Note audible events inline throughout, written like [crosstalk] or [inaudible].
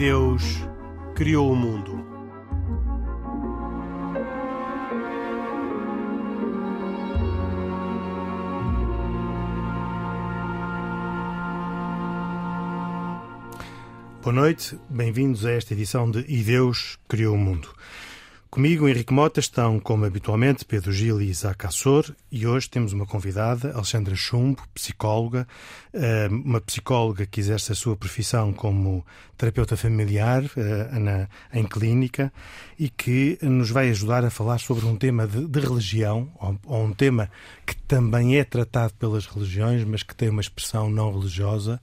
Deus criou o mundo. Boa noite, bem-vindos a esta edição de E Deus Criou o Mundo. Comigo, Henrique Mota, estão, como habitualmente, Pedro Gil e Isaac Assor, e hoje temos uma convidada, Alexandra Chumbo, psicóloga, eh, uma psicóloga que exerce a sua profissão como terapeuta familiar eh, em clínica e que nos vai ajudar a falar sobre um tema de, religião, ou um tema que também é tratado pelas religiões, mas que tem uma expressão não religiosa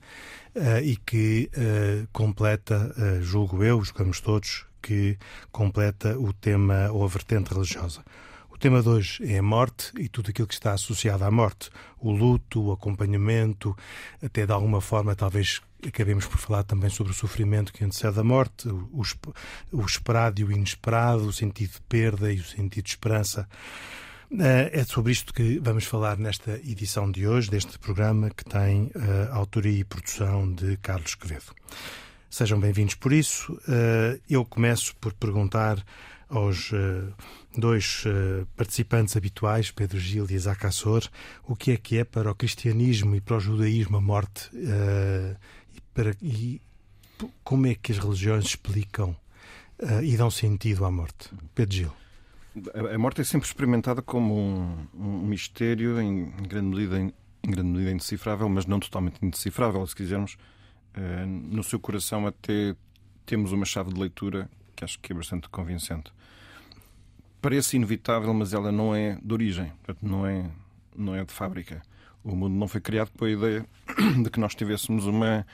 uh, e que uh, completa, uh, julgo eu, julgamos todos, que completa o tema ou a vertente religiosa. O tema de hoje é a morte e tudo aquilo que está associado à morte. O luto, o acompanhamento, até de alguma forma, talvez acabemos por falar também sobre o sofrimento que antecede a morte, o, o esperado e o inesperado, o sentido de perda e o sentido de esperança. Eh, é sobre isto que vamos falar nesta edição de hoje, deste programa que tem uh, autoria e produção de Carlos Quevedo. Sejam bem-vindos por isso. Uh, eu começo por perguntar aos uh, dois participantes habituais, Pedro Gil e Isaac Assor, o que é que é para o cristianismo e para o judaísmo a morte e, para, e como é que as religiões explicam e dão sentido à morte. Pedro Gil. A morte é sempre experimentada como um, um mistério, em grande, medida, em, em, grande medida indecifrável, mas não totalmente indecifrável, se quisermos. Uh, no seu coração, até temos uma chave de leitura que acho que é bastante convincente. Parece inevitável, mas ela não é de origem, portanto, não é, não é de fábrica. O mundo não foi criado com a ideia [coughs] de que nós tivéssemos uma,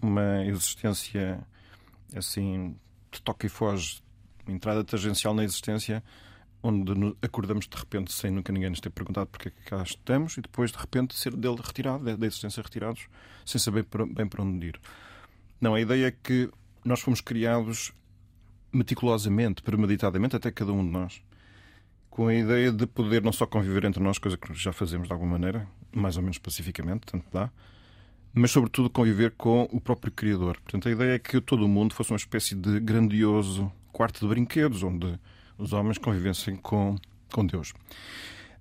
uma existência assim de toque e foge, entrada tangencial na existência onde acordamos de repente sem nunca ninguém nos ter perguntado porque é que cá estamos e depois de repente ser dele retirado, da existência retirados, sem saber bem para onde ir. Não, a ideia é que nós fomos criados meticulosamente, premeditadamente, até cada um de nós, com a ideia de poder não só conviver entre nós, coisa que já fazemos de alguma maneira, mais ou menos pacificamente, tanto dá, mas sobretudo conviver com o próprio Criador. Portanto, a ideia é que todo o mundo fosse uma espécie de grandioso quarto de brinquedos, onde os homens convivessem com, com Deus.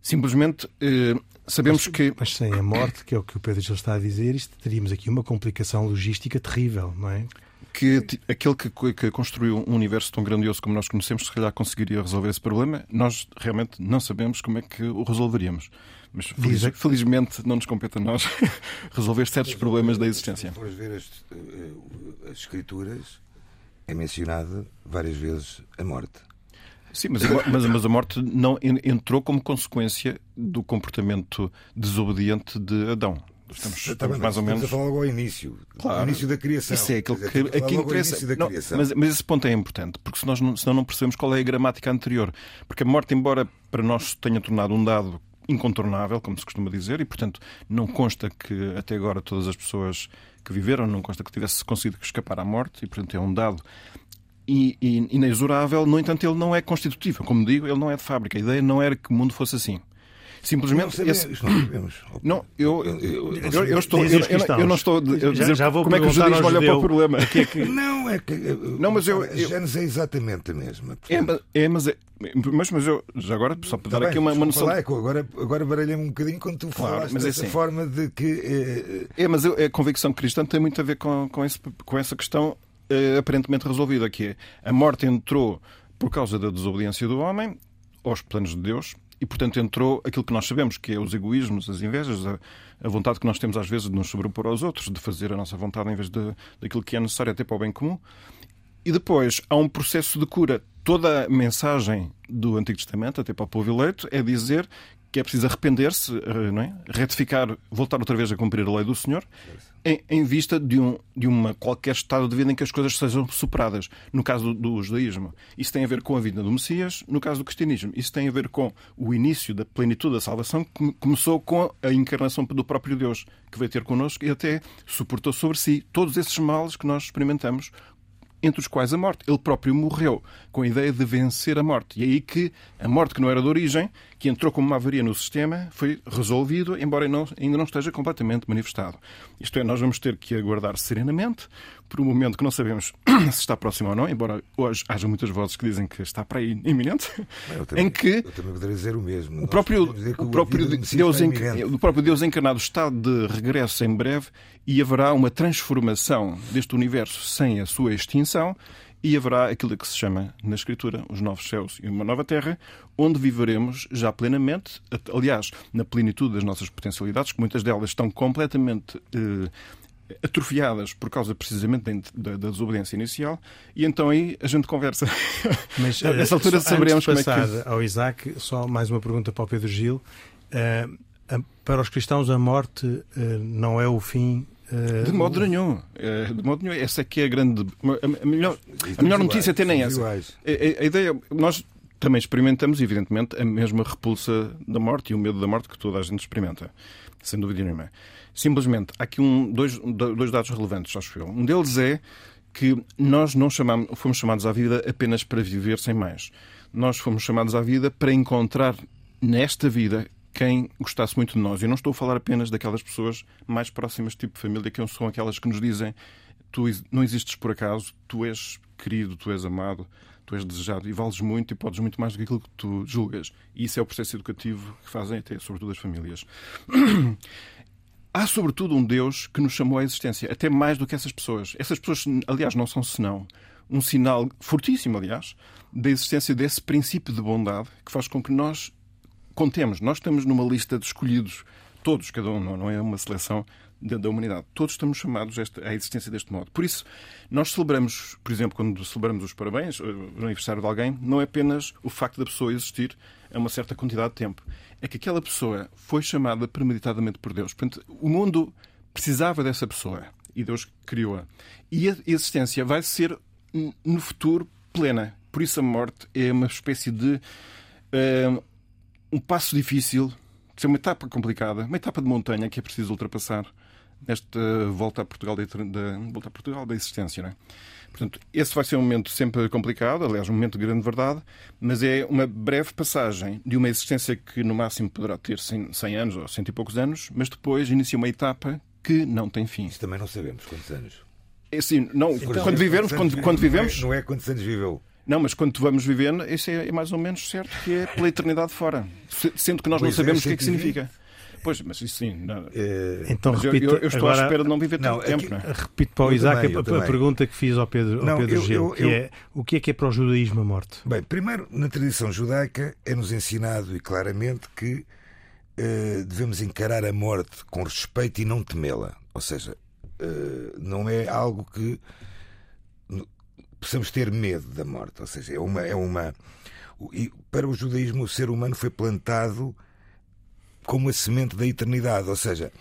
Simplesmente eh, sabemos mas, que. Mas sem a morte, que é o que o Pedro já está a dizer, isto, teríamos aqui uma complicação logística terrível, não é? Que aquele que, que construiu um universo tão grandioso como nós conhecemos, se calhar conseguiria resolver esse problema. Nós realmente não sabemos como é que o resolveríamos. Mas feliz, felizmente não nos compete a nós [laughs] resolver certos problemas da existência. Se fores ver as, eh, as escrituras, é mencionado várias vezes a morte. Sim, mas, mas, mas, a morte não entrou como consequência do comportamento desobediente de Adão. Estamos, estamos mais ou menos. A falar logo ao início. Claro. Ao início da criação. Isso é aquilo que aqui interessa. Não, mas, mas, esse ponto é importante, porque senão não, senão não percebemos qual é a gramática anterior. Porque a morte, embora para nós tenha tornado um dado incontornável, como se costuma dizer, e portanto não consta que até agora todas as pessoas que viveram, não consta que tivesse conseguido escapar à morte, e portanto é um dado e, e, inexorável, no entanto, ele não é constitutivo. Como digo, ele não é de fábrica. A ideia não era que o mundo fosse assim. Simplesmente. Não, esse... não, eu, eu, eu, eu estou. Eu, eu, não estou a dizer já, já vou como é que o judaísmo olha para o problema. [laughs] Que é que... Não, é que. Não, mas eu. A Gênesis é exatamente a mesma. É, é, mas é. Mas, mas eu, já agora, só para tá dar bem, aqui uma, uma noção. Falar, agora agora baralhei-me um bocadinho quando tu claro, falaste mas é dessa assim. forma de que. É, é mas eu, a convicção cristã tem muito a ver com, com, esse, com essa questão aparentemente resolvida, que é a morte entrou por causa da desobediência do homem aos planos de Deus e, portanto, entrou aquilo que nós sabemos, que é os egoísmos, as invejas, a, a vontade que nós temos às vezes de nos sobrepor aos outros, de fazer a nossa vontade em vez de, daquilo que é necessário até para o bem comum. E depois há um processo de cura. Toda a mensagem do Antigo Testamento, até para o povo eleito, é dizer que é preciso arrepender-se, eh, não é? retificar, voltar outra vez a cumprir a lei do Senhor, em, em, vista de, um, de uma qualquer estado de vida em que as coisas sejam superadas. No caso do, do judaísmo, isso tem a ver com a vida do Messias. No caso do cristianismo, isso tem a ver com o início da plenitude da salvação, que começou com a encarnação do próprio Deus, que veio ter connosco e até suportou sobre si todos esses males que nós experimentamos entre os quais a morte. Ele próprio morreu com a ideia de vencer a morte. E é aí que a morte que não era de origem, que entrou como uma avaria no sistema, foi resolvido, embora não, ainda não esteja completamente manifestado. Isto é, nós vamos ter que aguardar serenamente, por um momento que não sabemos [clears throat] se está próximo ou não, embora hoje haja muitas vozes que dizem que está para aí iminente, [laughs] também, em que eu também poderia dizer o mesmo. O próprio, o, próprio Deus, o próprio Deus encarnado está de regresso em breve e haverá uma transformação deste universo sem a sua extinção e haverá aquilo que se chama na Escritura os novos céus e uma nova terra, onde viveremos já plenamente, aliás, na plenitude das nossas potencialidades, que muitas delas estão completamente eh, atrofiadas por causa precisamente da, da, desobediência inicial, e então aí a gente conversa. [laughs] Mas nessa altura saberemos como é que. ao Isaac, só mais uma pergunta para o Pedro Gil. Uh, para os cristãos, a morte uh, não é o fim de modo nenhum. De modo nenhum. Essa é que é a grande. A melhor, a melhor notícia até nem essa. A, a, ideia. Nós também experimentamos, evidentemente, a mesma repulsa da morte e o medo da morte que toda a gente experimenta. Sem dúvida nenhuma. Simplesmente, há aqui um, dois, dois dados relevantes, acho eu. Um deles é que nós não chamamos, fomos chamados à vida apenas para viver sem mais. Nós fomos chamados à vida para encontrar nesta vida quem gostasse muito de nós. Eu não estou a falar apenas daquelas pessoas mais próximas, tipo família, que são aquelas que nos dizem tu não existes por acaso, tu és querido, tu és amado, tu és desejado e vales muito e podes muito mais do que aquilo que tu julgas. E isso é o processo educativo que fazem até, sobretudo, as famílias. [clears throat] Há, sobretudo, um Deus que nos chamou à existência, até mais do que essas pessoas. Essas pessoas, aliás, não são senão um sinal fortíssimo, aliás, da existência desse princípio de bondade que faz com que nós contemos. Nós estamos numa lista de escolhidos, todos, cada um, não é uma seleção da humanidade. Todos estamos chamados à existência deste modo. Por isso, nós celebramos, por exemplo, quando celebramos os parabéns, o aniversário de alguém, não é apenas o facto da pessoa existir a uma certa quantidade de tempo é que aquela pessoa foi chamada premeditadamente por Deus. Portanto, o mundo precisava dessa pessoa e Deus criou-a. E a existência vai ser, no futuro, plena. Por isso, a morte é uma espécie de. Uh, um passo difícil, de ser uma etapa complicada, uma etapa de montanha que é preciso ultrapassar nesta volta a Portugal da, volta a Portugal da existência. Não é? Portanto, esse vai ser um momento sempre complicado, aliás, um momento de grande verdade, mas é uma breve passagem de uma existência que no máximo poderá ter 100, 100 anos ou cento e poucos anos, mas depois inicia uma etapa que não tem fim. Isso também não sabemos quantos anos. É assim, não, então, quando vivemos, quando, quando vivemos. Não é, não é quantos anos viveu. Não, mas quando vamos vivendo, isso é, é mais ou menos certo que é pela eternidade fora. Sendo que nós pois não sabemos é, o que é que significa. Pois, mas isso sim. Não. É... Então, mas repito, eu, eu, estou agora... à espera de não viver tanto não, tempo. Aqui... Não é? Repito para o Isaac também, a, a, pergunta que fiz ao Pedro, não, ao Pedro eu, Gil, que é o que é que é para o judaísmo a morte? Bem, primeiro, na tradição judaica é-nos ensinado e claramente que uh, devemos encarar a morte com respeito e não temê-la. Ou seja, uh, não é algo que possamos ter medo da morte. Ou seja, é uma. É uma e para o judaísmo, o ser humano foi plantado como a semente da eternidade, ou seja,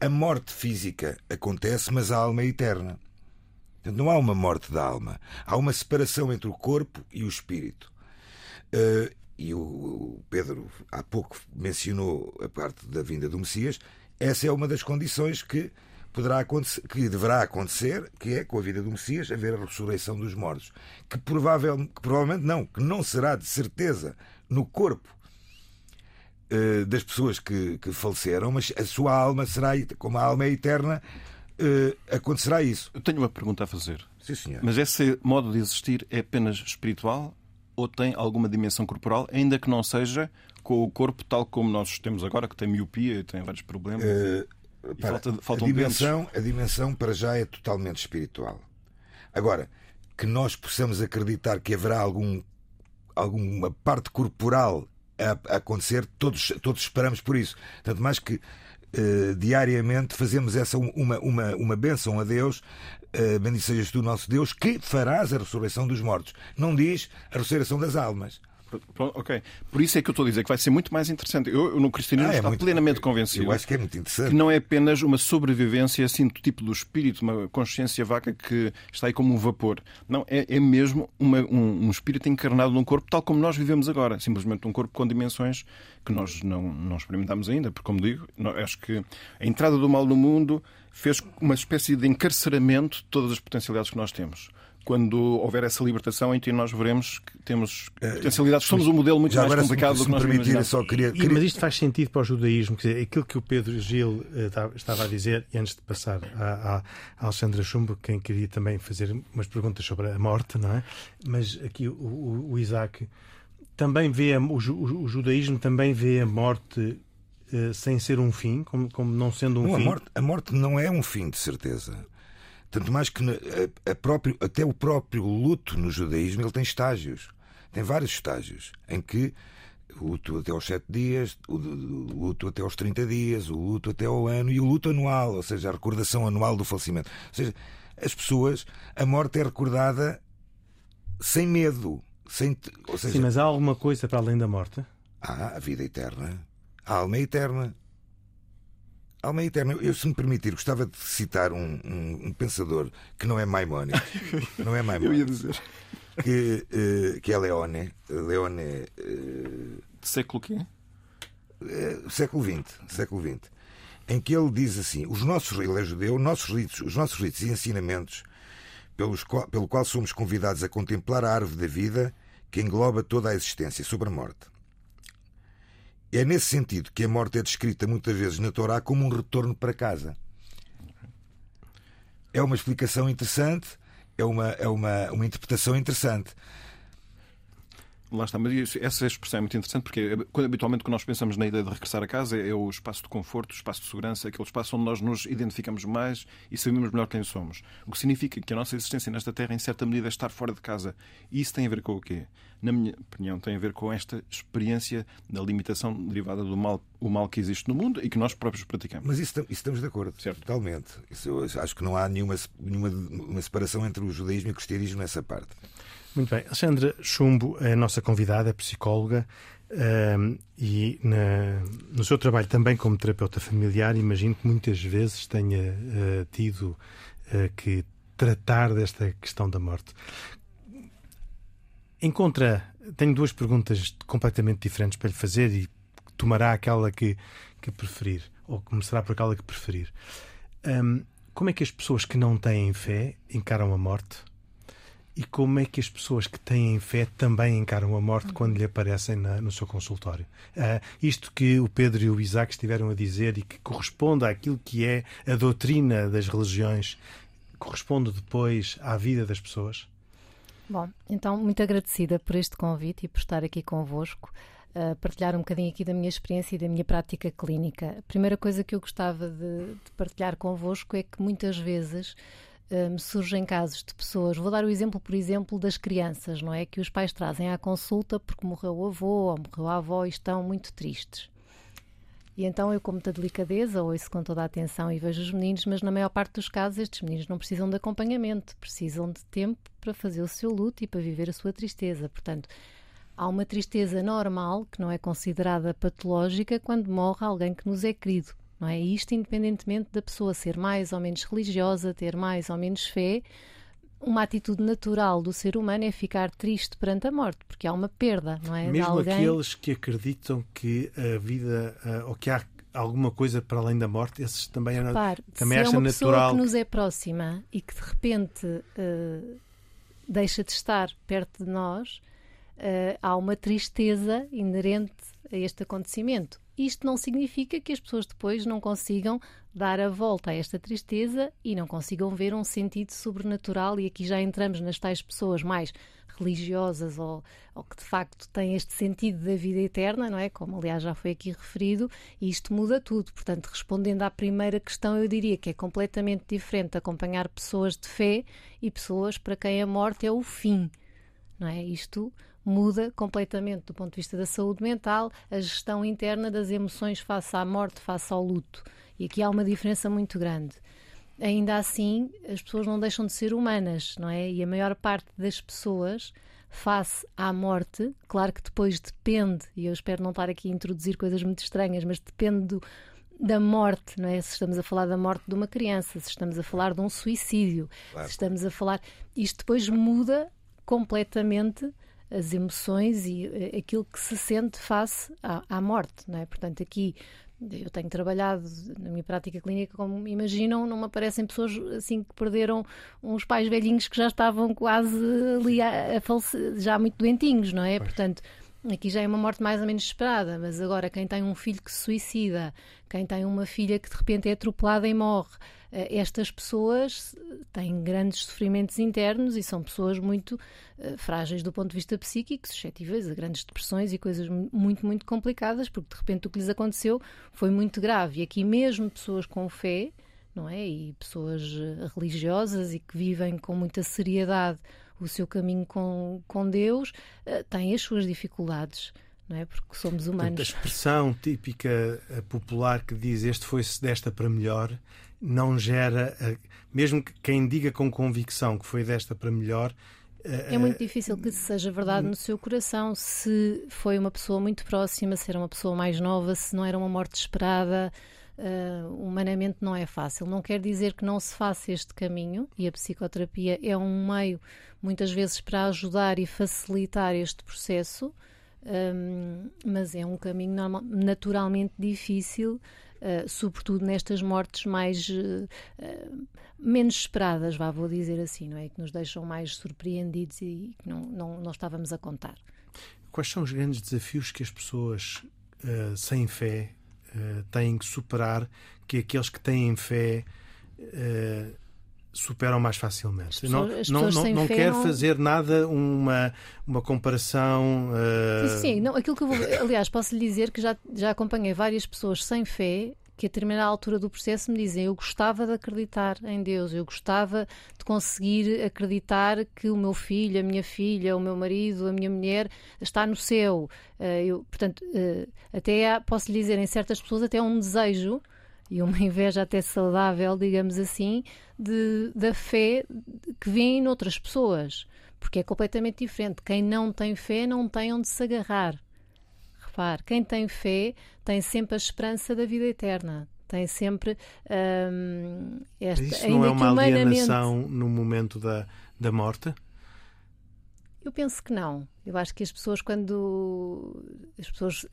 a morte física acontece, mas a alma é eterna. não há uma morte da alma, há uma separação entre o corpo e o espírito. Uh, e o Pedro há pouco mencionou a parte da vinda do Messias. Essa é uma das condições que poderá acontecer, que deverá acontecer, que é com a vida do Messias haver a ressurreição dos mortos, que, provável, que provavelmente não, que não será de certeza no corpo uh, das pessoas que, que faleceram, mas a sua alma será, como a alma é eterna, uh, acontecerá isso. Eu tenho uma pergunta a fazer. Sim, senhor. Mas esse modo de existir é apenas espiritual ou tem alguma dimensão corporal, ainda que não seja com o corpo tal como nós temos agora, que tem miopia e tem vários problemas? Uh, para, falta, a, dimensão, a dimensão para já é totalmente espiritual. Agora, que nós possamos acreditar que haverá algum, alguma parte corporal a, a acontecer, todos, todos esperamos por isso. Tanto mais que uh, diariamente fazemos essa uma, uma, uma bênção a Deus, uh, bendito sejas tu, nosso Deus, que farás a ressurreição dos mortos. Não diz a ressurreição das almas. Ok. Por isso é que eu estou a dizer que vai ser muito mais interessante. Eu, no cristianismo, ah, é estou plenamente convencido. Eu acho que é muito interessante. Que não é apenas uma sobrevivência assim do tipo do espírito, uma consciência vaca que está aí como um vapor. Não, é, é mesmo uma, um, um, espírito encarnado num corpo tal como nós vivemos agora. Simplesmente um corpo com dimensões que nós não, não experimentamos ainda. Porque, como digo, acho que a entrada do mal no mundo fez uma espécie de encarceramento de todas as potencialidades que nós temos quando houver essa libertação, então nós veremos que temos potencialidades. Somos um modelo muito Já mais agora, complicado se, do que nós permitir, só queria, E- queria- mas isto faz sentido para o judaísmo. Quer dizer, aquilo que o Pedro Gil eh, ta- estava a dizer, e antes de passar à, à Alexandra Chumbo, quem queria também fazer umas perguntas sobre a morte, não é? Mas aqui o, o- o Isaac também vê, a- o, o judaísmo também vê a morte eh, sem ser um fim, como, como não sendo um Não, a, fim. morte, a morte não é um fim, de certeza. Tanto mais que a- próprio, até o próprio luto no judaísmo ele tem estágios. Tem vários estágios em que o luto até aos sete dias, o luto até aos 30 dias, o luto até ao ano e o luto anual, ou seja, a recordação anual do falecimento. Ou seja, as pessoas, a morte é recordada sem medo. Sem, ou seja, Sim, mas há alguma coisa para além da morte? Há a vida eterna. A alma é eterna. Alma eterna. Eu, se me permitir, gostava de citar um, um- um pensador que não é Maimónides. [laughs] Não é Eu ia Maimónides. dizer. Que, eh, que é Leone. Leone. eh, De século quê? eh, século XX. Século XX. Em que ele diz assim: os nossos, ele é judeu, nossos ritos, os nossos ritos e ensinamentos, pelos qual, pelo qual somos convidados a contemplar a árvore da vida que engloba toda a existência sobre a morte. É nesse sentido que a morte é descrita muitas vezes na Torá como um retorno para casa. É uma explicação interessante, é uma, é uma, uma interpretação interessante. Lá está, mas isso- essa expressão é muito interessante porque quando- habitualmente quando nós pensamos na ideia de regressar a casa é o espaço de conforto, o espaço de segurança, aquele espaço onde nós nos identificamos mais e sabemos melhor quem somos. O que significa que a nossa existência nesta Terra, em certa medida, é estar fora de casa. E isso tem a ver com o quê? Na minha opinião, tem a ver com esta experiência da limitação derivada do mal, o mal que existe no mundo e que nós próprios praticamos. Mas isso, isso estamos de acordo, Certo. totalmente. Isso, acho que não há nenhuma, nenhuma uma separação entre o judaísmo e o cristianismo nessa parte. Muito bem. Alexandra Chumbo é a nossa convidada, é psicóloga ehm, e na- no seu trabalho também como terapeuta familiar, imagino que muitas vezes tenha eh, tido eh, que tratar desta questão da morte. Encontra. Tenho duas perguntas completamente diferentes para lhe fazer e tomará aquela que, que preferir, ou começará por aquela que preferir. Ahm, como é que as pessoas que não têm fé encaram a morte? E como é que as pessoas que têm fé também encaram a morte quando lhe aparecem na- no seu consultório? Ah, isto que o Pedro e o Isaac estiveram a dizer e que corresponde àquilo que é a doutrina das religiões, corresponde depois à vida das pessoas? Bom, então, muito agradecida por este convite e por estar aqui convosco, a partilhar um bocadinho aqui da minha experiência e da minha prática clínica. A primeira coisa que eu gostava de, de partilhar convosco é que muitas vezes hum, surgem casos de pessoas. Vou dar o exemplo, por exemplo, das crianças, não é? Que os pais trazem à consulta porque morreu o avô ou morreu a avó e estão muito tristes. E então eu, com muita delicadeza, ouço com toda a atenção e vejo os meninos, mas na maior parte dos casos estes meninos não precisam de acompanhamento, precisam de tempo para fazer o seu luto e para viver a sua tristeza. Portanto, há uma tristeza normal, que não é considerada patológica, quando morre alguém que nos é querido. Não é? E isto independentemente da pessoa ser mais ou menos religiosa, ter mais ou menos fé, uma atitude natural do ser humano é ficar triste perante a morte, porque há uma perda, não é? Mesmo alguém... aqueles que acreditam que a vida ah, ou que há alguma coisa para além da morte, esses também é Repare, também se é acha uma pessoa natural que nos é próxima e que de repente eh, deixa de estar perto de nós, eh, há uma tristeza inerente a este acontecimento. Isto não significa que as pessoas depois não consigam dar a volta a esta tristeza e não consigam ver um sentido sobrenatural, e aqui já entramos nas tais pessoas mais religiosas ou, ou que de facto têm este sentido da vida eterna, não é? Como aliás já foi aqui referido, e isto muda tudo. Portanto, respondendo à primeira questão, eu diria que é completamente diferente acompanhar pessoas de fé e pessoas para quem a morte é o fim, não é? Isto muda completamente do ponto de vista da saúde mental, a gestão interna das emoções face à morte, face ao luto. E aqui há uma diferença muito grande. Ainda assim, as pessoas não deixam de ser humanas, não é? E a maior parte das pessoas, face à morte, claro que depois depende, e eu espero não estar aqui a introduzir coisas muito estranhas, mas depende do, da morte, não é? Se estamos a falar da morte de uma criança, se estamos a falar de um suicídio, Claro. se estamos a falar. Isto depois muda completamente as emoções e eh, aquilo que se sente face à, à morte, não é? Portanto, aqui eu tenho trabalhado na minha prática clínica, como imaginam, não me aparecem pessoas assim que perderam uns pais velhinhos que já estavam quase ali a, a falecer, já muito doentinhos, não é? Pois. Portanto, aqui já é uma morte mais ou menos esperada, mas agora quem tem um filho que se suicida, quem tem uma filha que de repente é atropelada e morre, estas pessoas têm grandes sofrimentos internos e são pessoas muito uh, frágeis do ponto de vista psíquico, suscetíveis a grandes depressões e coisas muito, muito complicadas, porque de repente o que lhes aconteceu foi muito grave. E aqui mesmo pessoas com fé, não é? E pessoas eh, religiosas e que vivem com muita seriedade o seu caminho com, com Deus, têm as suas dificuldades não é? Porque somos humanos. Portanto, a expressão típica popular que diz este foi-se desta para melhor não gera, mesmo que quem diga com convicção que foi desta para melhor. É muito difícil que isso seja verdade no seu coração. Se foi uma pessoa muito próxima, se era uma pessoa mais nova, se não era uma morte esperada, uh, humanamente não é fácil. Não quer dizer que não se faça este caminho, e a psicoterapia é um meio, muitas vezes, para ajudar e facilitar este processo, um, mas é um caminho normal, naturalmente difícil uh, sobretudo nestas mortes mais uh, menos esperadas, vá, vou dizer assim, não é? Que nos deixam mais surpreendidos e que não, não, não estávamos a contar. Quais são os grandes desafios que as pessoas uh, sem fé têm que superar, que aqueles que têm fé superam mais facilmente. Pessoas, não não, não, não quero não... fazer nada, uma, uma comparação. Uh... Sim, sim, não, aquilo que eu vou. Aliás, posso lhe dizer que já, já acompanhei várias pessoas sem fé que a determinada altura do processo me dizem eu gostava de acreditar em Deus, eu gostava de conseguir acreditar que o meu filho, a minha filha, o meu marido, a minha mulher está no céu. Uh, eu, portanto, uh, até há, posso lhe dizer, em certas pessoas até há um desejo e uma [laughs] inveja até saudável, digamos assim, de, da fé que vem noutras pessoas, porque é completamente diferente. Quem não tem fé não tem onde se agarrar. Repare, quem tem fé tem sempre a esperança da vida eterna. Tem sempre hum, esta. Isso não é uma alienação no momento da, da morte? Eu penso que não. Eu acho que as pessoas, quando as pessoas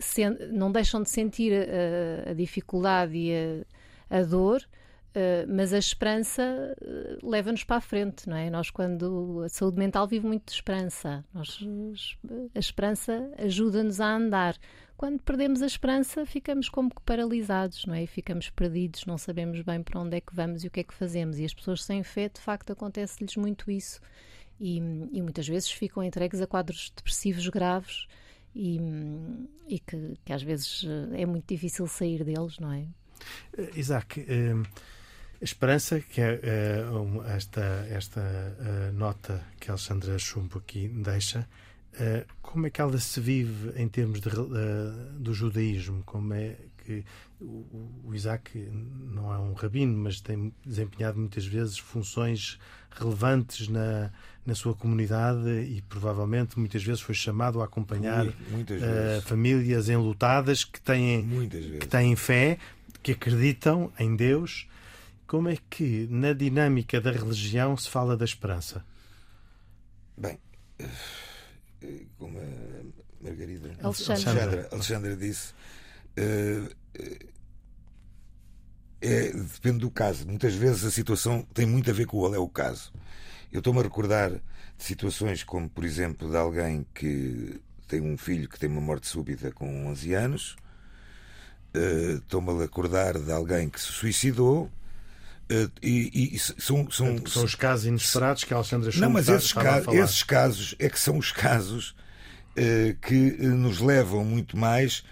não deixam de sentir a, a dificuldade e a, a dor, uh, mas a esperança uh, leva-nos para a frente, não é? Nós, quando a saúde mental vive muito de esperança, nós, a esperança ajuda-nos a andar. Quando perdemos a esperança, ficamos como que paralisados, não é? Ficamos perdidos, não sabemos bem para onde é que vamos e o que é que fazemos. E as pessoas sem fé, de facto, acontece-lhes muito isso e, e muitas vezes ficam entregues a quadros depressivos graves e, e que, que, às vezes eh, é muito difícil sair deles, não é? Eh, Isaac, eh, a esperança, que é esta, esta nota que a Alexandra Chumbo aqui deixa, como é que ela se vive em termos de, do judaísmo? Como é que o Isaac não é um rabino, mas tem desempenhado muitas vezes funções relevantes na, na sua comunidade e provavelmente muitas vezes foi chamado a acompanhar uh, famílias enlutadas que têm, que têm fé, que acreditam em Deus. Como é que na dinâmica da religião se fala da esperança? Bem, eh, como a Margarida Alexandra, Alexandra disse, uh, é, depende do caso. Muitas vezes a situação tem muito a ver com qual é o caso. Eu estou-me a recordar de situações como, por exemplo, de alguém que tem um filho que tem uma morte súbita com 11 anos. Uh, estou-me a recordar de alguém que se suicidou. Uh, e, e são, são, são os casos inesperados que a Alexandra Não, mas esses, ca esses casos é que são os casos uh, que nos levam muito mais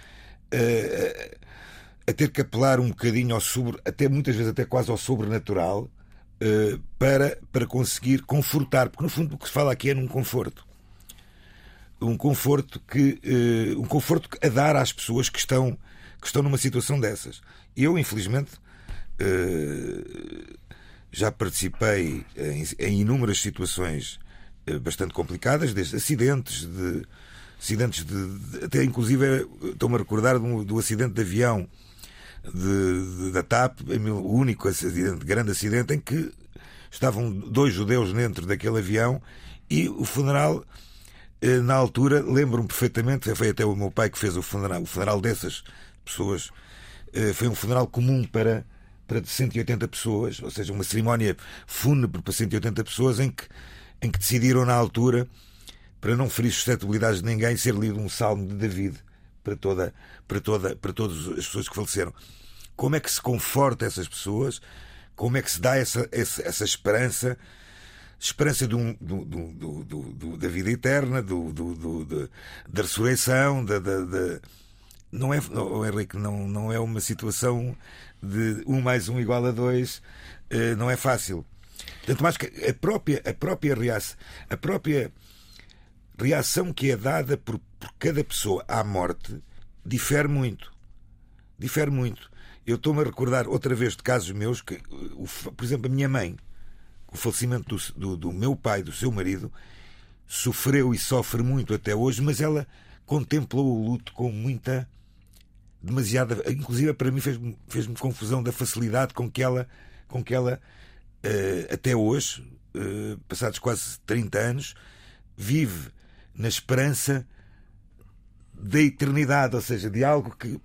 a ter que apelar um bocadinho ao sobre, até muitas vezes até quase ao sobrenatural, uh, para, para conseguir confortar, porque no fundo o que se fala aqui é num conforto. Um conforto que uh, um conforto a dar às pessoas que estão, que estão numa situação dessas. Eu, infelizmente, uh, já participei em, em inúmeras situações bastante complicadas, desde acidentes de acidentes de, de até inclusive estou-me a recordar do, do acidente de avião de, da TAP, o único acidente, grande acidente em que estavam dois judeus dentro daquele avião e o funeral, eh, na altura, lembro-me perfeitamente, foi até o meu pai que fez o funeral, o funeral dessas pessoas uh, foi um funeral comum para, para 180 pessoas, ou seja, uma cerimónia fúnebre para 180 pessoas em que, em que decidiram na altura, para não ferir suscetibilidades de ninguém, ser lido um salmo de David para, toda, para, toda, para todas as pessoas que faleceram. Como é que se conforta essas pessoas? Como é que se dá essa, essa, essa esperança? Esperança do, do, do, do, da vida eterna, do, do, da ressurreição, da, da, da... não é, oh, Henrique, não, não é uma situação de um mais um igual a dois, eh, não é fácil. Tanto mais que a própria, a própria reação, a própria reação que é dada por, por cada pessoa à morte difere muito. Difere muito. Eu estou-me a recordar outra vez de casos meus que, por exemplo, a minha mãe, o falecimento do, do, do meu pai, do seu marido, sofreu e sofre muito até hoje, mas ela contemplou o luto com muita demasiada, inclusive para mim fez-me fez confusão da facilidade com que ela com que ela uh, até hoje, uh, passados quase 30 anos, vive na esperança da eternidade, ou seja, de algo que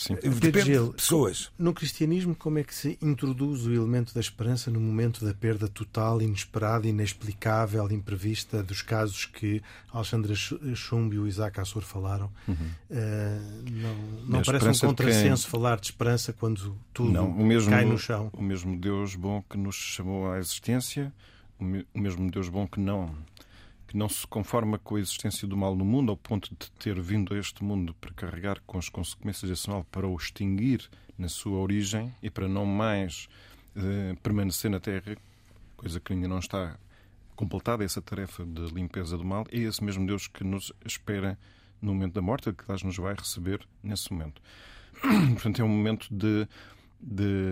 Sim. Depende Gil, de pessoas. No cristianismo, como é que se introduz o elemento da esperança no momento da perda total, inesperada, inexplicável, imprevista dos casos que Alexandre Chumbo e o Isaac Assor falaram? Uhum. Uh, não não parece um contrassenso quem... falar de esperança quando tudo não, mesmo, cai no chão? O mesmo Deus bom que nos chamou à existência, o mesmo Deus bom que não que não se conforma com a existência do mal no mundo, ao ponto de ter vindo a este mundo para carregar com as consequências desse mal, para o extinguir na sua origem e para não mais eh, permanecer na Terra, coisa que ainda não está completada, essa tarefa de limpeza do mal, é esse mesmo Deus que nos espera no momento da morte, que Deus nos vai receber nesse momento. [clears throat] Portanto, é um momento de, de,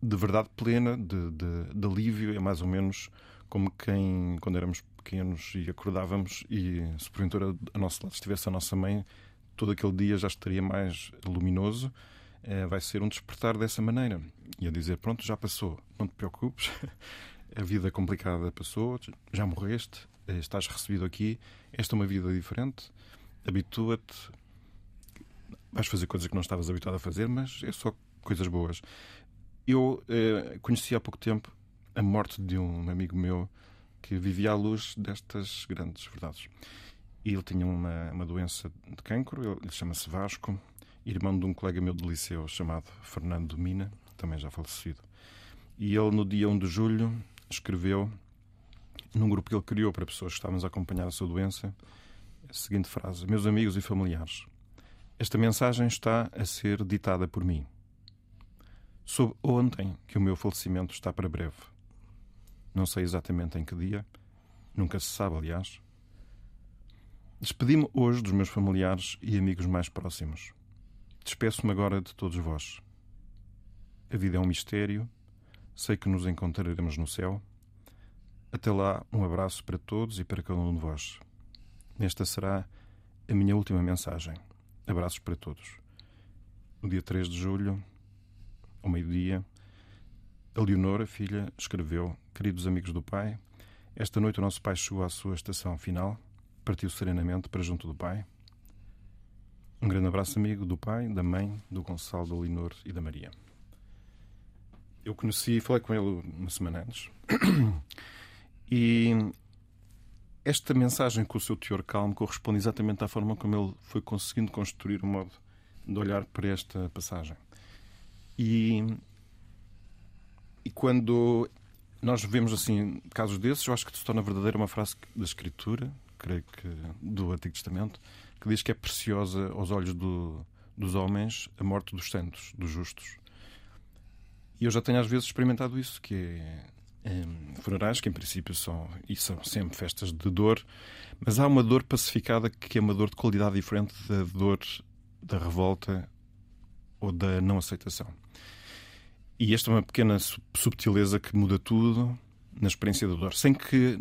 de verdade plena, de, de, de alívio, é mais ou menos como quem, quando éramos pequenos e acordávamos e se porventura a nosso lado estivesse a nossa mãe, todo aquele dia já estaria mais luminoso. É, vai ser um despertar dessa maneira. E a dizer: Pronto, já passou, não te preocupes, [laughs] a vida complicada passou, já morreste, eh, estás recebido aqui, esta é uma vida diferente, habitua-te, vais fazer coisas que não estavas habituado a fazer, mas é só coisas boas. Eu eh, conheci há pouco tempo a morte de um amigo meu que vivia à luz destas grandes verdades. E ele tinha uma, uma doença de cancro, ele, chama-se Vasco, irmão de um colega meu de liceu chamado Fernando Mina, também já falecido. E ele, no dia 1 de julho, escreveu, num grupo que ele criou para pessoas que estávamos a acompanhar a sua doença, a seguinte frase: Meus amigos e familiares, esta mensagem está a ser ditada por mim. Soube ontem que o meu falecimento está para breve. Não sei exatamente em que dia, nunca se sabe, aliás. Despedi-me hoje dos meus familiares e amigos mais próximos. Despeço-me agora de todos vós. A vida é um mistério, sei que nos encontraremos no céu. Até lá, um abraço para todos e para cada um de vós. Esta será a minha última mensagem. Abraços para todos. No dia 3 de julho, ao meio-dia, a Leonora, filha, escreveu: Queridos amigos do Pai, esta noite o nosso Pai chegou à sua estação final, partiu serenamente para junto do Pai. Um grande abraço, amigo do Pai, da Mãe, do Gonçalo, do Leonor e da Maria. Eu conheci e falei com ele uma semana antes. E esta mensagem com o seu teor calmo corresponde exatamente à forma como ele foi conseguindo construir o modo de olhar para esta passagem. E e quando nós vemos assim casos desses, eu acho que se torna verdadeira uma frase da Escritura, creio que do Antigo Testamento, que diz que é preciosa aos olhos do, dos homens a morte dos santos, dos justos. E eu já tenho às vezes experimentado isso, que é, é funerais, que em princípio são, e são sempre festas de dor, mas há uma dor pacificada que é uma dor de qualidade diferente da dor da revolta ou da não aceitação. E esta é uma pequena subtileza que muda tudo na experiência da dor. Sem que.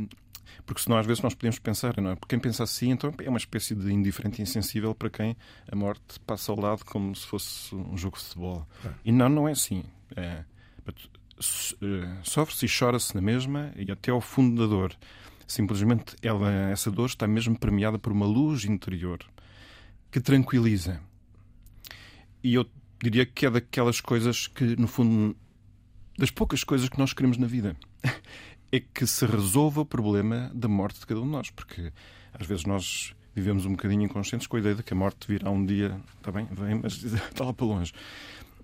Porque senão às vezes nós podemos pensar, não é? Porque quem pensa assim, então é uma espécie de indiferente e insensível para quem a morte passa ao lado como se fosse um jogo de futebol. É. E não, não é assim. É, eh, Sofre-se e chora-se na mesma e até ao fundo da dor. Simplesmente ela, essa dor está mesmo permeada por uma luz interior que tranquiliza e eu diria que é daquelas coisas que, no fundo, das poucas coisas que nós queremos na vida. [laughs] É que se resolva o problema da morte de cada um de nós, porque às vezes nós vivemos um bocadinho inconscientes com a ideia de que a morte virá um dia, está bem, vem, mas [laughs] está lá para longe.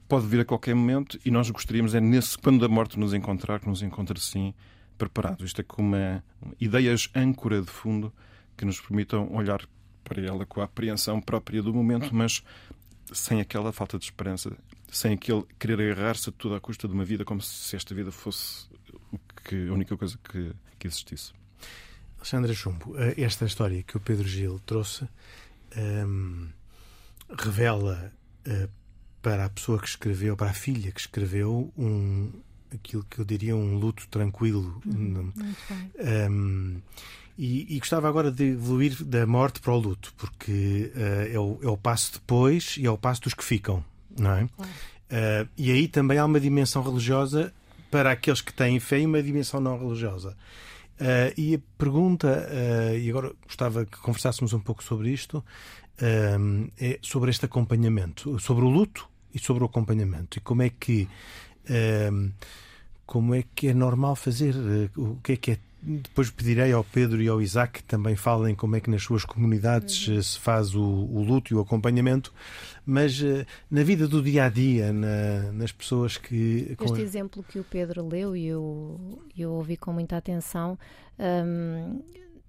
Pode vir a qualquer momento e nós gostaríamos, é nesse, quando a morte nos encontrar, que nos encontre assim preparados. Isto é como uma, ideias âncora de fundo que nos permitam olhar para ela com a apreensão própria do momento, mas sem aquela falta de esperança, sem aquele querer agarrar-se a tudo à custa de uma vida como se esta vida fosse o que, a única coisa que, que existisse. Alexandra Chumbo, eh, esta história que o Pedro Gil trouxe um, ehm, revela uh, para a pessoa que escreveu, para a filha que escreveu, um, aquilo que eu diria um luto tranquilo. Uhum, um, e, e, gostava agora de evoluir da morte para o luto, porque uh, é, o, é, o, passo depois e é o passo dos que ficam, não é? Claro. Uh, e aí também há uma dimensão religiosa para aqueles que têm fé e uma dimensão não religiosa. Uh, e a pergunta, e agora gostava que conversássemos um pouco sobre isto, é sobre este acompanhamento, sobre o luto e sobre o acompanhamento. E como é que como é que é normal fazer, o que é que é depois pedirei ao Pedro e ao Isaac que também falem como é que nas suas comunidades uhum. se faz o, o, luto e o acompanhamento, mas uh, na vida do dia a dia, na, nas pessoas que. Este exemplo que o Pedro leu e eu, eu ouvi com muita atenção, um,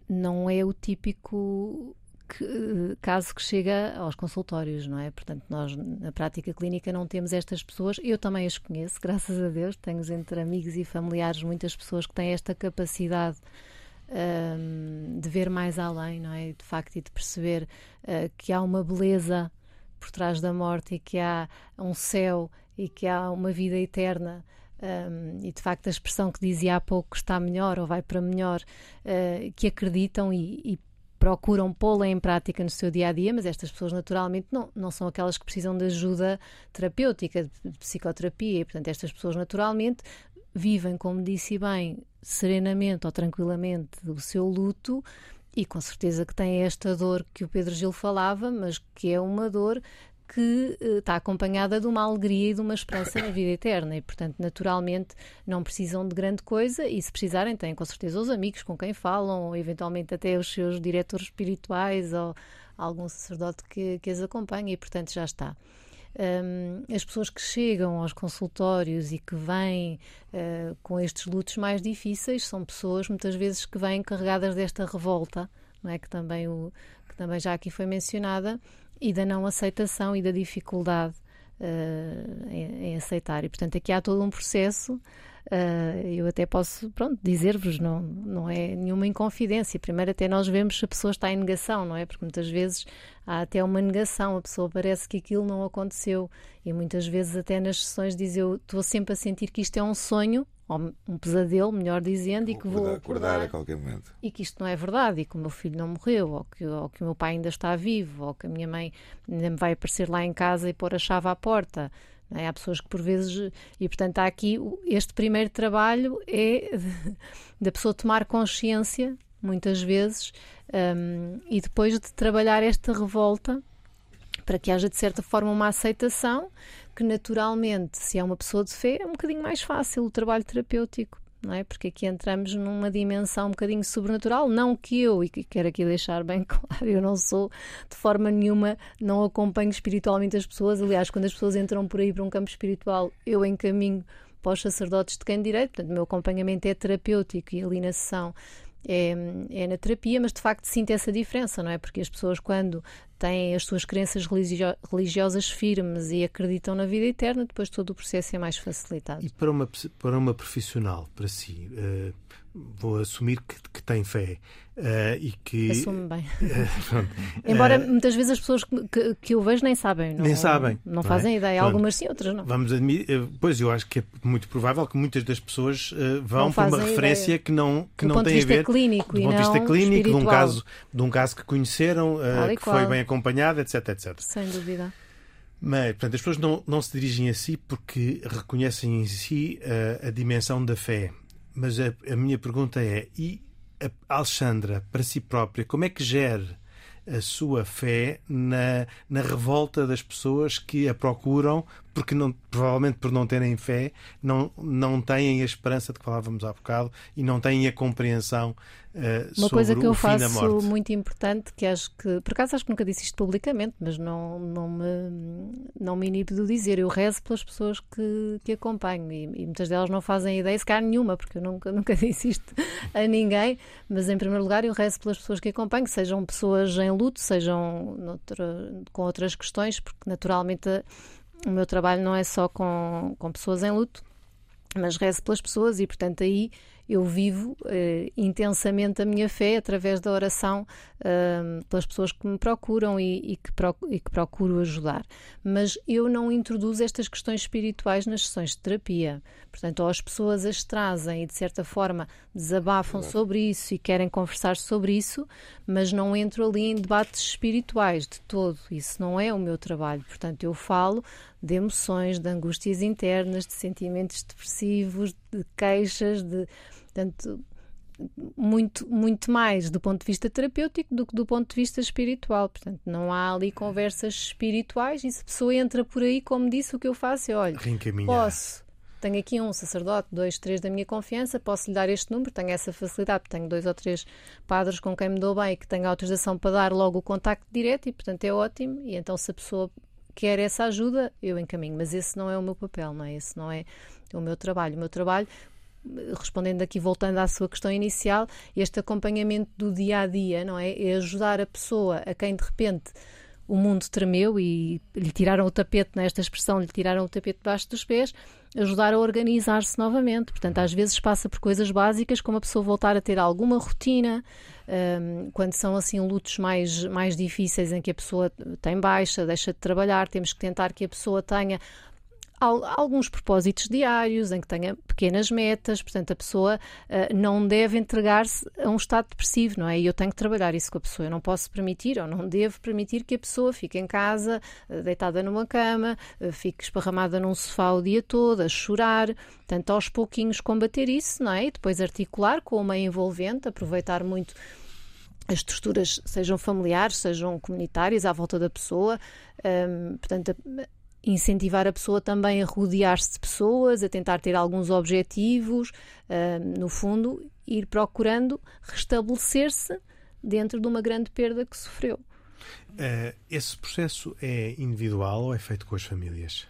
não é o típico que, caso que chega aos consultórios, não é? Portanto, nós na prática clínica não temos estas pessoas. Eu também as conheço, [laughs] graças a Deus. Tenho entre amigos e familiares muitas pessoas que têm esta capacidade um, de ver mais além, não é? De facto, e de perceber uh, que há uma beleza por trás da morte e que há um céu e que há uma vida eterna. Um, e de facto a expressão que dizia há pouco que está melhor ou vai para melhor, uh, que acreditam e, e procuram pô-la em prática no seu dia a dia, mas estas pessoas naturalmente não, não são aquelas que precisam de ajuda terapêutica, de psicoterapia, e portanto estas pessoas naturalmente vivem, como disse bem, serenamente ou tranquilamente o seu luto e com certeza que têm esta dor que o Pedro Gil falava, mas que é uma dor que uh, está acompanhada de uma alegria e de uma esperança na vida eterna e, portanto, naturalmente não precisam de grande coisa e, se precisarem, têm com certeza os amigos com quem falam ou, eventualmente, até os seus diretores espirituais ou algum sacerdote que, que as acompanhe e, portanto, já está. Um, as pessoas que chegam aos consultórios e que vêm uh, com estes lutos mais difíceis são pessoas, muitas vezes, que vêm carregadas desta revolta, não é? que, também o, que também já aqui foi mencionada, e da não aceitação e da dificuldade uh, em, em, aceitar. E, portanto, aqui há todo um processo. Uh, eu até posso, pronto, dizer-vos, não, não é nenhuma inconfidência. Primeiro, até nós vemos se a pessoa está em negação, não é? Porque muitas vezes há até uma negação, a pessoa parece que aquilo não aconteceu. E muitas vezes, até nas sessões, diz eu estou sempre a sentir que isto é um sonho, ou um pesadelo, melhor dizendo, e que vou acordar, a qualquer momento. E que isto não é verdade, e que o meu filho não morreu, ou que, ou que o meu pai ainda está vivo, ou que a minha mãe ainda me vai aparecer lá em casa e pôr a chave à porta. É? Há pessoas que por vezes. E portanto, há aqui. Este primeiro trabalho é [laughs] da pessoa tomar consciência, muitas vezes, um, e depois de trabalhar esta revolta para que haja de certa forma uma aceitação que naturalmente, se é uma pessoa de fé, é um bocadinho mais fácil o trabalho terapêutico. Não é? Porque aqui entramos numa dimensão um bocadinho sobrenatural, não que eu, e quero aqui deixar bem [laughs] claro, eu não sou de forma nenhuma, não acompanho espiritualmente as pessoas. Aliás, quando as pessoas entram por aí para um campo espiritual, eu encaminho para os sacerdotes de quem direito, portanto, o meu acompanhamento é terapêutico e ali na sessão é, é, na terapia, mas de facto sinto essa diferença, não é? Porque as pessoas, quando têm as suas crenças religio religiosas firmes e acreditam na vida eterna, depois todo o processo é mais facilitado. E para uma, para uma profissional, para si, uh, vou assumir que, que tem fé. Uh, e que assume bem [laughs] uh, embora muitas vezes as pessoas que, que, vejo nem sabem não, nem sabem não, não fazem é? ideia pronto. algumas sim outras não vamos admitir pois eu acho que é muito provável que muitas das pessoas uh, vão para uma referência ideia. que não que do não tem a ver clínico do ponto de vista clínico de um caso de um caso que conheceram que qual. foi bem acompanhado etc etc sem dúvida mas, portanto, as pessoas não, não se dirigem a si porque reconhecem em si a dimensão da fé. Mas a, a minha pergunta é: e a Alexandra, para si própria, como é que gera a sua fé na, na revolta das pessoas que a procuram porque não, provavelmente por não terem fé, não, não têm a esperança de que falávamos há bocado e não têm a compreensão Uma coisa que eu faço muito importante, que acho que, por acaso acho que nunca disse isto publicamente, mas não, não, me, não me inibo de dizer, eu rezo pelas pessoas que, que acompanho e, e muitas delas não fazem ideia, sequer nenhuma, porque eu nunca, [laughs] nunca disse isto a ninguém, mas em primeiro lugar eu rezo pelas pessoas que acompanho, sejam pessoas em luto, sejam noutra, com outras questões, porque naturalmente o meu trabalho não é só com, com pessoas em luto, mas rezo pelas pessoas e, portanto, aí eu vivo eh, intensamente a minha fé através da oração uh, pelas pessoas que me procuram e, e, que e, que procuro ajudar. Mas eu não introduzo estas questões espirituais nas sessões de terapia. Portanto, ou as pessoas as trazem e, de certa forma, desabafam sobre isso e querem conversar sobre isso, mas não entro ali em debates espirituais de todo. Isso não é o meu trabalho. Portanto, eu falo de emoções, de angústias internas, de sentimentos depressivos, de queixas, de Portanto, muito, muito mais do ponto de vista terapêutico do que do ponto de vista espiritual. Portanto, não há ali conversas espirituais e se a pessoa entra por aí, como disse, o que eu faço é, olha, posso, tenho aqui um sacerdote, dois, três da minha confiança, posso lhe dar este número, tenho essa facilidade, tenho dois ou três padres com quem me dou bem e que tenho autorização para dar logo o contacto direto e, portanto, é ótimo. E então, se a pessoa quer essa ajuda, eu encaminho. Mas esse não é o meu papel, não é? Esse não é o meu trabalho. O meu trabalho, respondendo aqui, voltando à sua questão inicial, este acompanhamento do dia a dia, não é? É ajudar a pessoa a quem de repente o mundo tremeu e lhe tiraram o tapete, nesta expressão, lhe tiraram o tapete debaixo dos pés, ajudar a organizar-se novamente. Portanto, às vezes passa por coisas básicas, como a pessoa voltar a ter alguma rotina, um, quando são assim lutos mais, mais difíceis em que a pessoa tem baixa, deixa de trabalhar, temos que tentar que a pessoa tenha alguns propósitos diários, em que tenha pequenas metas, portanto, a pessoa uh, não deve entregar-se a um estado depressivo, não é? E eu tenho que trabalhar isso com a pessoa. Eu não posso permitir, ou não devo permitir que a pessoa fique em casa, uh, deitada numa cama, uh, fique esparramada num sofá o dia todo, a chorar. Portanto, aos pouquinhos combater isso, não é? E depois articular com uma envolvente, aproveitar muito as estruturas sejam familiares, sejam comunitárias à volta da pessoa, um, portanto, incentivar a pessoa também a rodear-se de pessoas, a tentar ter alguns objetivos, uh, no fundo, ir procurando restabelecer-se dentro de uma grande perda que sofreu. Uh, esse processo é individual ou é feito com as famílias?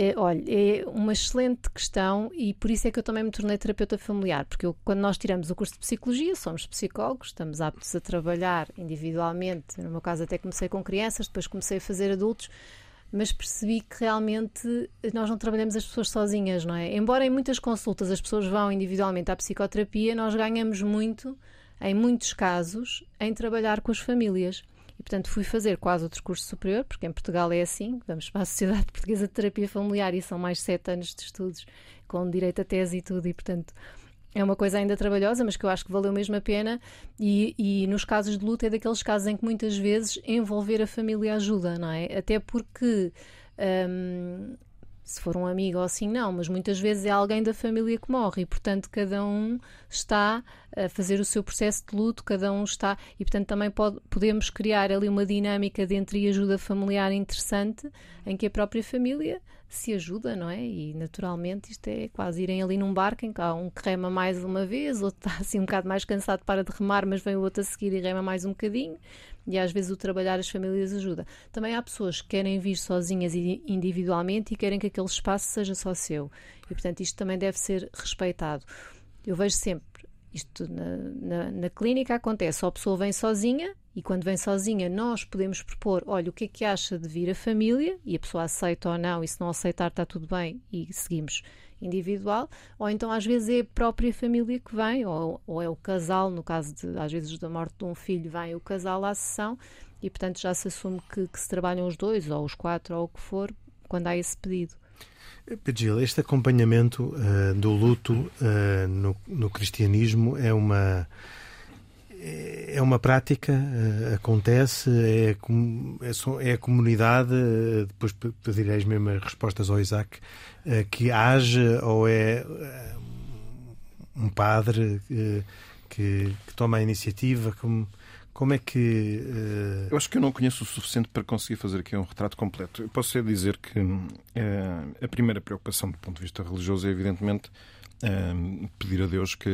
É, olha, é uma excelente questão e por isso é que eu também me tornei terapeuta familiar, porque eu, quando nós tiramos o curso de psicologia, somos psicólogos, estamos aptos a trabalhar individualmente. No meu caso, até comecei com crianças, depois comecei a fazer adultos mas percebi que realmente nós não trabalhamos as pessoas sozinhas, não é? Embora em muitas consultas as pessoas vão individualmente à psicoterapia, nós ganhamos muito, em muitos casos, em trabalhar com as famílias. E, portanto, fui fazer quase outro curso superior, porque em Portugal é assim, vamos para a Sociedade Portuguesa de Terapia Familiar e são mais sete anos de estudos, com direito a tese e tudo, e, portanto, é uma coisa ainda trabalhosa, mas que eu acho que valeu mesmo a pena. E, e nos casos de luta é daqueles casos em que muitas vezes envolver a família ajuda, não é? Até porque. Hum, se for um amigo ou assim, não, mas muitas vezes é alguém da família que morre e, portanto, cada um está a fazer o seu processo de luto, cada um está. E, portanto, também pode, podemos criar ali uma dinâmica de entre ajuda familiar interessante em que a própria família se ajuda, não é? E naturalmente isto é quase irem ali num barco em que há um que rema mais uma vez, [laughs] outro está assim um bocado mais cansado para de remar, mas vem o outro a seguir e rema mais um bocadinho. E às vezes o trabalhar as famílias ajuda. Também há pessoas que querem vir sozinhas e individualmente e querem que aquele espaço seja só seu. E portanto isto também deve ser respeitado. Eu vejo sempre, isto na, na, na clínica acontece, ou a pessoa vem sozinha e quando vem sozinha, nós podemos propor: olha, o que é que acha de vir a família? E a pessoa aceita ou não, e se não aceitar, está tudo bem, e seguimos individual. Ou então, às vezes, é a própria família que vem, ou, ou é o casal, no caso de, às vezes, da morte de um filho, vem o casal à sessão, e portanto já se assume que, que se trabalham os dois, ou os quatro, ou o que for, quando há esse pedido. Pedro este acompanhamento uh, do luto uh, no, no cristianismo é uma é, uma prática, uh, acontece, é, é, é, a comunidade, depois pedirei as mesmas respostas ao Isaac, que age ou é um padre que, que, toma a iniciativa, como, Como é que. Uh... Eu acho que eu não conheço o suficiente para conseguir fazer aqui um retrato completo. Eu posso dizer que uh, a primeira preocupação do ponto de vista religioso é, evidentemente, uh, pedir a Deus que.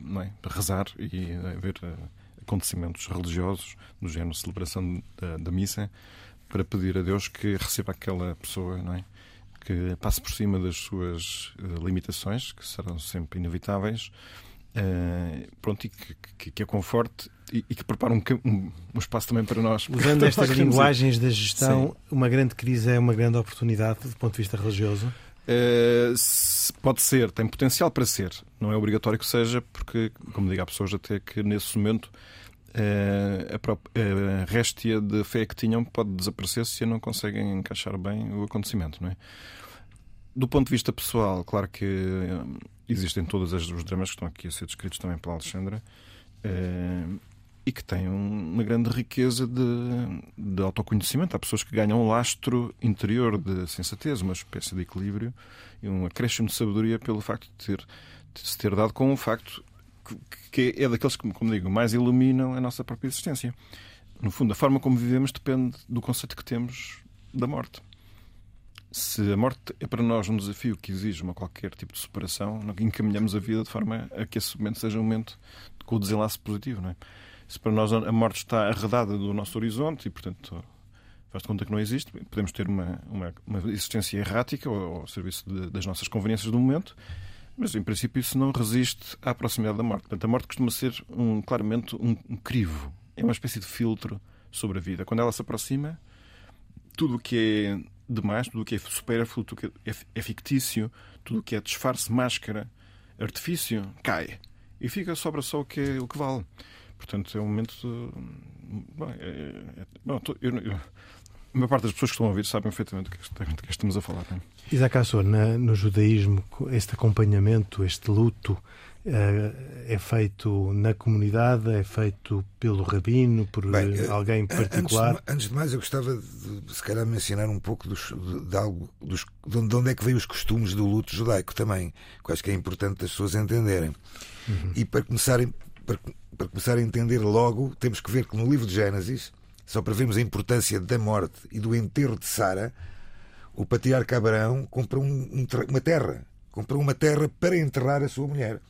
Não é, rezar e haver acontecimentos religiosos, no género celebração da, da, missa, para pedir a Deus que receba aquela pessoa, não é? Que passe por cima das suas limitações, que serão sempre inevitáveis, Uh, pronto, e que, que, que a conforte e, e que prepara um, um, um, espaço também para nós. Usando estas linguagens da gestão, Sim. uma grande crise é uma grande oportunidade do ponto de vista religioso? Uh, pode ser, tem potencial para ser. Não é obrigatório que seja, porque, como digo, há pessoas até que nesse momento uh, a, própria, a réstia de fé que tinham pode desaparecer se não conseguem encaixar bem o acontecimento. Não é? Do ponto de vista pessoal, claro que existem todos os dramas que estão aqui a ser descritos também pela Alexandra eh, e que têm uma grande riqueza de, de autoconhecimento. Há pessoas que ganham um lastro interior de sensatez, uma espécie de equilíbrio e um acréscimo de sabedoria pelo facto de, ter, de se ter dado com um facto que, que é daqueles que, como digo, mais iluminam a nossa própria existência. No fundo, a forma como vivemos depende do conceito que temos da morte se a morte é para nós um desafio que exige uma qualquer tipo de superação, encaminhamos a vida de forma a que esse momento seja um momento com o desenlace positivo. Não é? Se para nós a morte está arredada do nosso horizonte e, portanto, faz de conta que não existe, podemos ter uma, uma, uma existência errática ao, ao serviço de, das nossas conveniências do momento, mas em princípio isso não resiste à proximidade da morte. Portanto, a morte costuma ser um, claramente um, um crivo, é uma espécie de filtro sobre a vida. Quando ela se aproxima, tudo o que é demais, tudo o que é supérfluo, tudo o que é, é fictício, tudo o que é disfarce, máscara, artifício, cai. E fica, sobra só o que, é, o que vale. Portanto, é um momento. Bom, é, é, bom, eu, eu, a maior parte das pessoas que estão a ouvir sabem perfeitamente do que, que estamos a falar. Não é? Isaac Assor, no judaísmo, este acompanhamento, este luto, eh, é feito na comunidade, é feito pelo rabino, por Bem, eh, alguém particular? Antes de, antes de, mais, eu gostava de, se calhar, mencionar um pouco dos, de, de, algo, dos, de onde é que veio os costumes do luto judaico também, que acho que é importante as pessoas entenderem. Uhum. E para começarem, para, para começar a entender logo, temos que ver que no livro de Gênesis, só para vermos a importância da morte e do enterro de Sara, o patriarca Abraão comprou um, um, uma terra, comprou uma terra para enterrar a sua mulher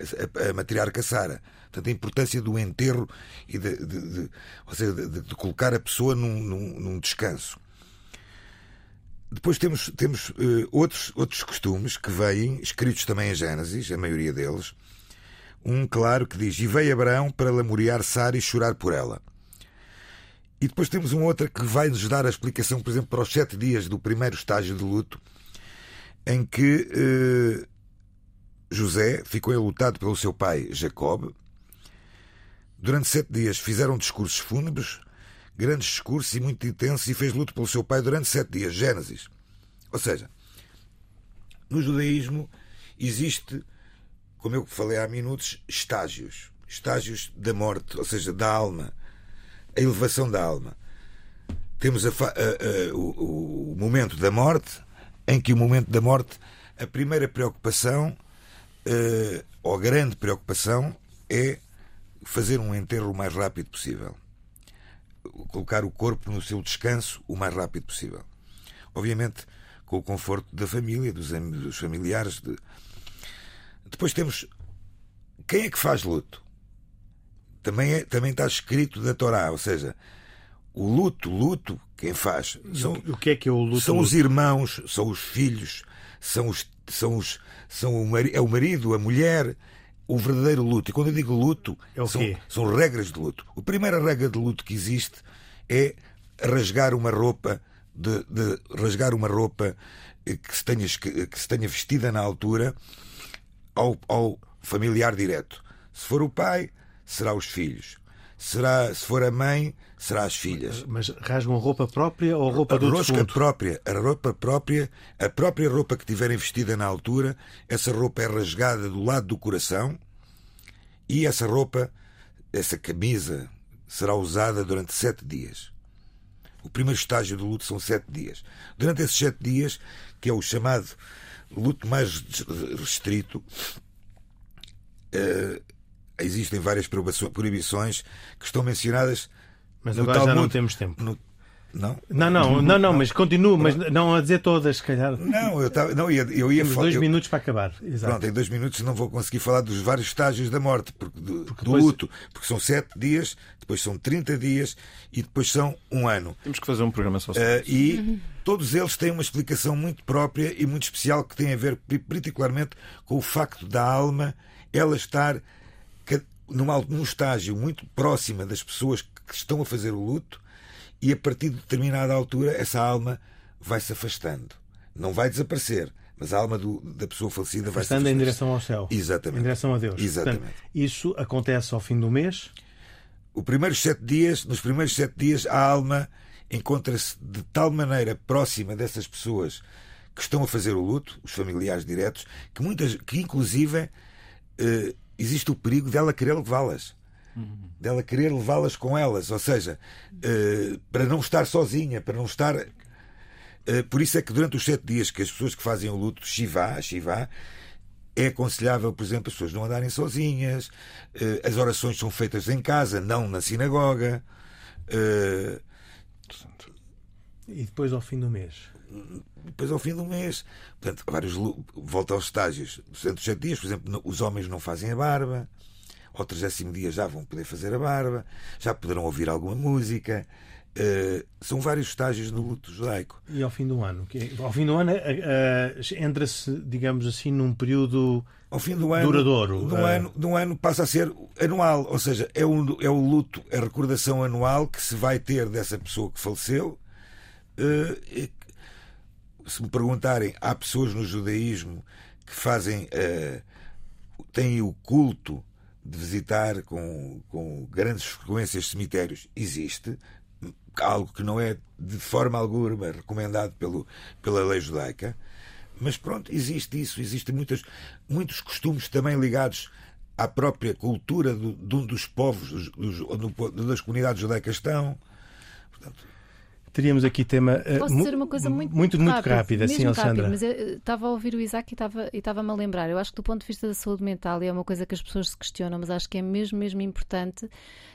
a, a matriarca Sara. Portanto, a importância do enterro e de, de, de ou seja, de, de, colocar a pessoa num, num, num descanso. Depois temos, temos uh, outros, outros costumes que vêm, escritos também em Gênesis, a maioria deles. Um, claro, que diz: E veio Abraão para lamorear Sara e chorar por ela. E depois temos um outro que vai nos dar a explicação, por exemplo, para os sete dias do primeiro estágio de luto, em que uh, José ficou enlutado pelo seu pai Jacob. Durante sete dias fizeram discursos fúnebres, grandes discursos e muito intensos, e fez luto pelo seu pai durante sete dias. Gênesis. Ou seja, no judaísmo existe, como eu falei há minutos, estágios. Estágios da morte, ou seja, da alma. A elevação da alma. Temos a, a, a, o, o momento da morte, em que o momento da morte, a primeira preocupação uh, ou a grande preocupação é fazer um enterro o mais rápido possível. Colocar o corpo no seu descanso o mais rápido possível. Obviamente, com o conforto da família, dos, dos familiares. De... Depois temos quem é que faz luto? Também, é, também está escrito da Torá, ou seja, o luto, luto, quem faz? São, o que é que é o luto? São os irmãos, são os filhos, são os, são os, são o marido, é o marido, a mulher, o verdadeiro luto. E quando eu digo luto, é são, são regras de luto. A primeira regra de luto que existe é rasgar uma roupa de, de rasgar uma roupa que se tenha, que se tenha vestida na altura ao, ao familiar direto. Se for o pai, será os filhos. Será, se for a mãe, será as filhas. Mas rasgam roupa própria ou roupa do A própria, a roupa própria, a própria roupa que tiverem vestida na altura, essa roupa é rasgada do lado do coração e essa roupa, essa camisa, será usada durante sete dias. O primeiro estágio do luto são sete dias. Durante esses sete dias, que é o chamado luto mais restrito, uh, existem várias proibições que estão mencionadas. Mas agora já não temos tempo. No, não? Não, não, não, não, mas continuo, mas não a dizer todas, se calhar. Não, eu, tava, não, eu ia Temos dois eu, minutos para acabar. Exato. Pronto, em dois minutos não vou conseguir falar dos vários estágios da morte, porque, do, porque do depois... luto, porque são sete dias, depois são 30 dias e depois são um ano. Temos que fazer um programa só. Uh, e uhum. todos eles têm uma explicação muito própria e muito especial que tem a ver particularmente com o facto da alma ela estar num, num estágio muito próxima das pessoas que estão a fazer o luto e a partir de determinada altura essa alma vai se afastando. Não vai desaparecer, mas a alma do, da pessoa falecida vai se afastando. em direção ao céu. Exatamente. Em direção a Deus. Exatamente. Portanto, isso acontece ao fim do mês? Os primeiros sete dias, nos primeiros sete dias, a alma encontra-se de tal maneira próxima dessas pessoas que estão a fazer o luto, os familiares diretos, que muitas, que inclusive eh, existe o perigo dela querer levá-las dela querer levá-las com elas, ou seja, uh, para não estar sozinha, para não estar. Uh, por isso é que durante os sete dias que as pessoas que fazem o luto Shiva, Shiva, é aconselhável, por exemplo, as pessoas não andarem sozinhas, uh, as orações são feitas em casa, não na sinagoga. E depois ao fim do mês? Depois ao fim do mês. Portanto, vários, volta aos estágios. Durante os sete dias, por exemplo, os homens não fazem a barba ao 30 dia já vão poder fazer a barba, já poderão ouvir alguma música. Uh, são vários estágios no luto judaico. E ao fim do ano? Ao fim do ano uh, uh, entra-se, digamos assim, num período ao fim do ano, duradouro. No, ano, no ano passa a ser anual, ou seja, é, um, é o luto, a recordação anual que se vai ter dessa pessoa que faleceu. E, se me perguntarem, há pessoas no judaísmo que fazem, têm o culto de visitar com, com grandes frequências cemitérios existe, algo que não é de forma alguma recomendado pelo, pela lei judaica, mas pronto, existe isso, existem muitas, muitos costumes também ligados à própria cultura do, de um dos povos dos, onde das comunidades judaicas estão. Portanto, Teríamos aqui tema uh, Posso dizer uma coisa muito, muito, muito rápido, rápida, sim, Alexandra. Rápido, mas eu estava a ouvir o Isaac e estava-me a lembrar. Eu acho que do ponto de vista da saúde mental, e é uma coisa que as pessoas se questionam, mas acho que é mesmo, mesmo importante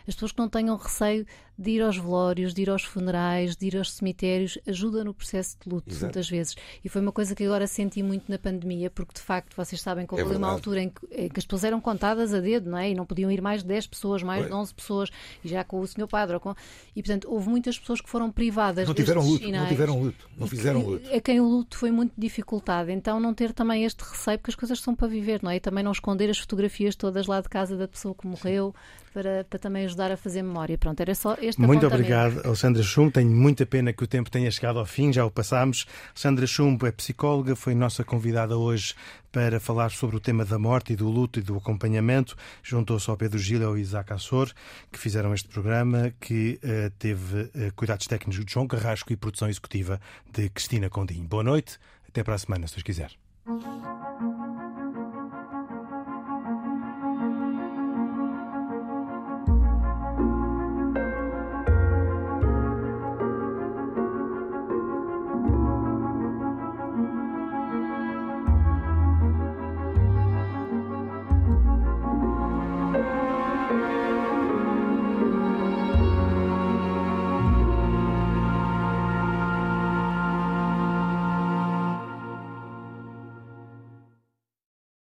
as pessoas que não tenham receio de ir aos velórios, de ir aos funerais, de ir aos cemitérios, ajuda no processo de luto, Exato. muitas vezes. E foi uma coisa que agora senti muito na pandemia, porque de facto, vocês sabem que houve é uma altura em que, em que, as pessoas eram contadas a dedo, não é? E não podiam ir mais de 10 pessoas, mais de 11 pessoas, e já com o senhor padre. Com... E portanto, houve muitas pessoas que foram privadas. Não tiveram luto, não tiveram luto, não fizeram luto. A quem o luto foi muito dificultado. Então, não ter também este receio, porque as coisas são para viver, não é? E também não esconder as fotografias todas lá de casa da pessoa que morreu, para, para também ajudar a fazer memória. Pronto, era só este Muito obrigado, Alexandra Chumbo. Tenho muita pena que o tempo tenha chegado ao fim, já o passámos. Alexandra Chumbo é psicóloga, foi nossa convidada hoje para falar sobre o tema da morte e do luto e do acompanhamento. Juntou-se ao Pedro Gil e ao Isaac Assor, que fizeram este programa, que uh, teve uh, cuidados técnicos de João Carrasco e produção executiva de Cristina Condim. Boa noite, até para a semana, se Deus quiser.